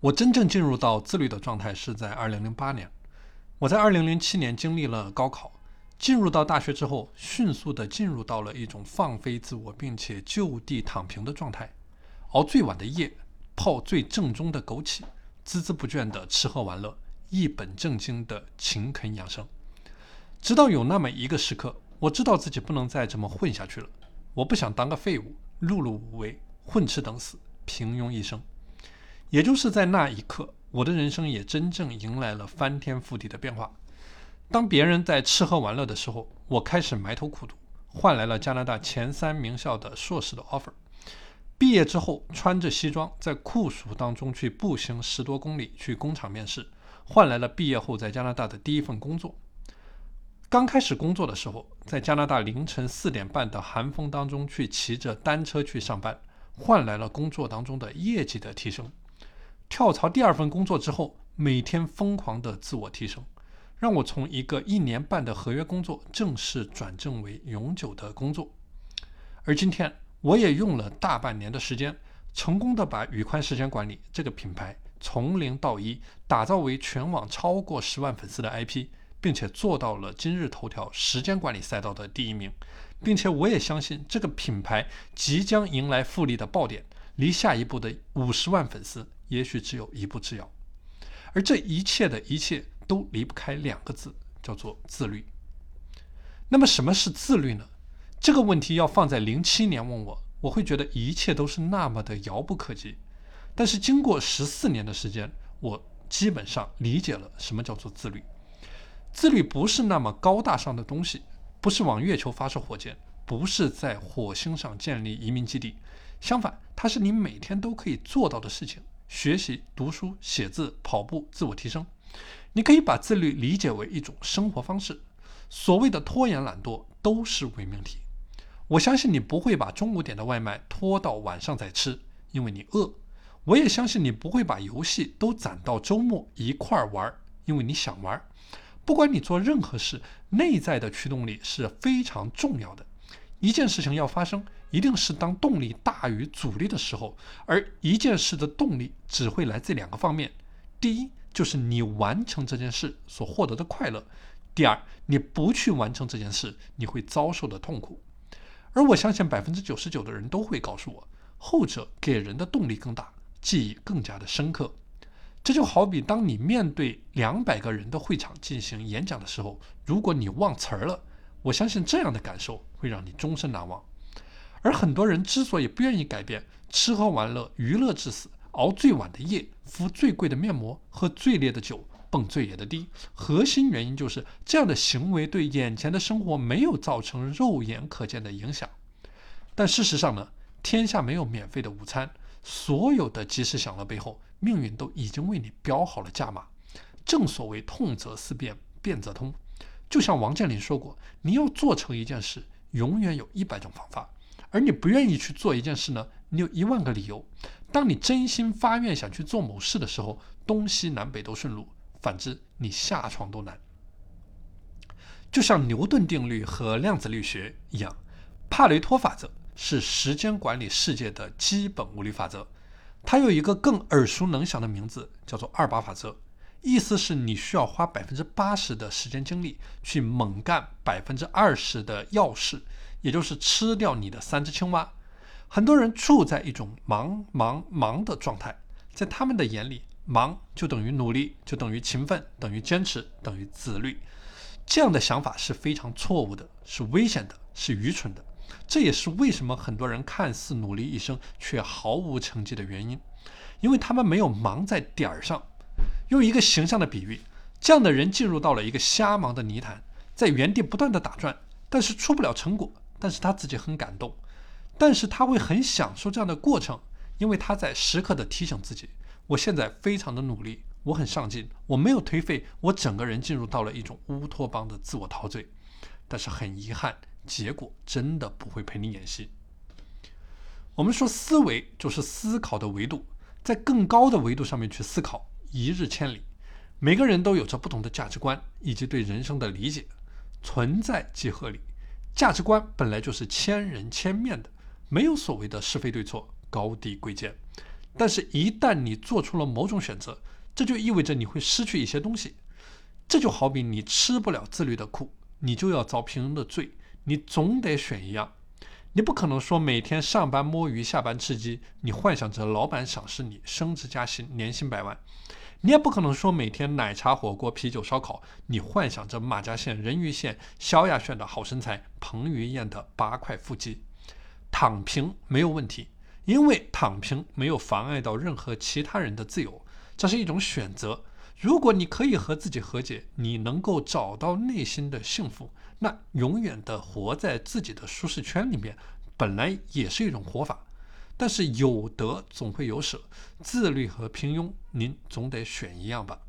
我真正进入到自律的状态是在2008年。我在2007年经历了高考，进入到大学之后，迅速的进入到了一种放飞自我并且就地躺平的状态，熬最晚的夜，泡最正宗的枸杞，孜孜不倦的吃喝玩乐，一本正经的勤恳养生。直到有那么一个时刻，我知道自己不能再这么混下去了，我不想当个废物，碌碌无为，混吃等死，平庸一生。也就是在那一刻，我的人生也真正迎来了翻天覆地的变化。当别人在吃喝玩乐的时候，我开始埋头苦读，换来了加拿大前三名校的硕士的 offer。毕业之后，穿着西装，在酷暑当中去步行十多公里去工厂面试，换来了毕业后在加拿大的第一份工作。刚开始工作的时候，在加拿大凌晨四点半的寒风当中去骑着单车去上班，换来了工作当中的业绩的提升。跳槽第二份工作之后，每天疯狂的自我提升，让我从一个一年半的合约工作正式转正为永久的工作。而今天，我也用了大半年的时间，成功的把宇宽时间管理这个品牌从零到一打造为全网超过十万粉丝的 IP，并且做到了今日头条时间管理赛道的第一名，并且我也相信这个品牌即将迎来复利的爆点，离下一步的五十万粉丝。也许只有一步之遥，而这一切的一切都离不开两个字，叫做自律。那么什么是自律呢？这个问题要放在零七年问我，我会觉得一切都是那么的遥不可及。但是经过十四年的时间，我基本上理解了什么叫做自律。自律不是那么高大上的东西，不是往月球发射火箭，不是在火星上建立移民基地，相反，它是你每天都可以做到的事情。学习、读书、写字、跑步、自我提升，你可以把自律理解为一种生活方式。所谓的拖延、懒惰都是伪命题。我相信你不会把中午点的外卖拖到晚上再吃，因为你饿。我也相信你不会把游戏都攒到周末一块儿玩，因为你想玩。不管你做任何事，内在的驱动力是非常重要的。一件事情要发生。一定是当动力大于阻力的时候，而一件事的动力只会来自两个方面：第一，就是你完成这件事所获得的快乐；第二，你不去完成这件事，你会遭受的痛苦。而我相信百分之九十九的人都会告诉我，后者给人的动力更大，记忆更加的深刻。这就好比当你面对两百个人的会场进行演讲的时候，如果你忘词儿了，我相信这样的感受会让你终身难忘。而很多人之所以不愿意改变，吃喝玩乐、娱乐至死、熬最晚的夜、敷最贵的面膜、喝最烈的酒、蹦最野的迪，核心原因就是这样的行为对眼前的生活没有造成肉眼可见的影响。但事实上呢，天下没有免费的午餐，所有的及时享乐背后，命运都已经为你标好了价码。正所谓痛则思变，变则通。就像王健林说过，你要做成一件事，永远有一百种方法。而你不愿意去做一件事呢？你有一万个理由。当你真心发愿想去做某事的时候，东西南北都顺路；反之，你下床都难。就像牛顿定律和量子力学一样，帕雷托法则是时间管理世界的基本物理法则。它有一个更耳熟能详的名字，叫做二八法则。意思是你需要花百分之八十的时间精力去猛干百分之二十的要事。也就是吃掉你的三只青蛙。很多人处在一种忙忙忙的状态，在他们的眼里，忙就等于努力，就等于勤奋，等于坚持，等于自律。这样的想法是非常错误的，是危险的，是愚蠢的。这也是为什么很多人看似努力一生却毫无成绩的原因，因为他们没有忙在点儿上。用一个形象的比喻，这样的人进入到了一个瞎忙的泥潭，在原地不断的打转，但是出不了成果。但是他自己很感动，但是他会很享受这样的过程，因为他在时刻的提醒自己：我现在非常的努力，我很上进，我没有颓废，我整个人进入到了一种乌托邦的自我陶醉。但是很遗憾，结果真的不会陪你演戏。我们说思维就是思考的维度，在更高的维度上面去思考，一日千里。每个人都有着不同的价值观以及对人生的理解，存在即合理。价值观本来就是千人千面的，没有所谓的是非对错、高低贵贱。但是，一旦你做出了某种选择，这就意味着你会失去一些东西。这就好比你吃不了自律的苦，你就要遭平庸的罪，你总得选一样。你不可能说每天上班摸鱼，下班吃鸡，你幻想着老板赏识你，升职加薪，年薪百万。你也不可能说每天奶茶、火锅、啤酒、烧烤，你幻想着马甲线、人鱼线、萧亚轩的好身材，彭于晏的八块腹肌。躺平没有问题，因为躺平没有妨碍到任何其他人的自由，这是一种选择。如果你可以和自己和解，你能够找到内心的幸福，那永远的活在自己的舒适圈里面，本来也是一种活法。但是有得总会有舍，自律和平庸，您总得选一样吧。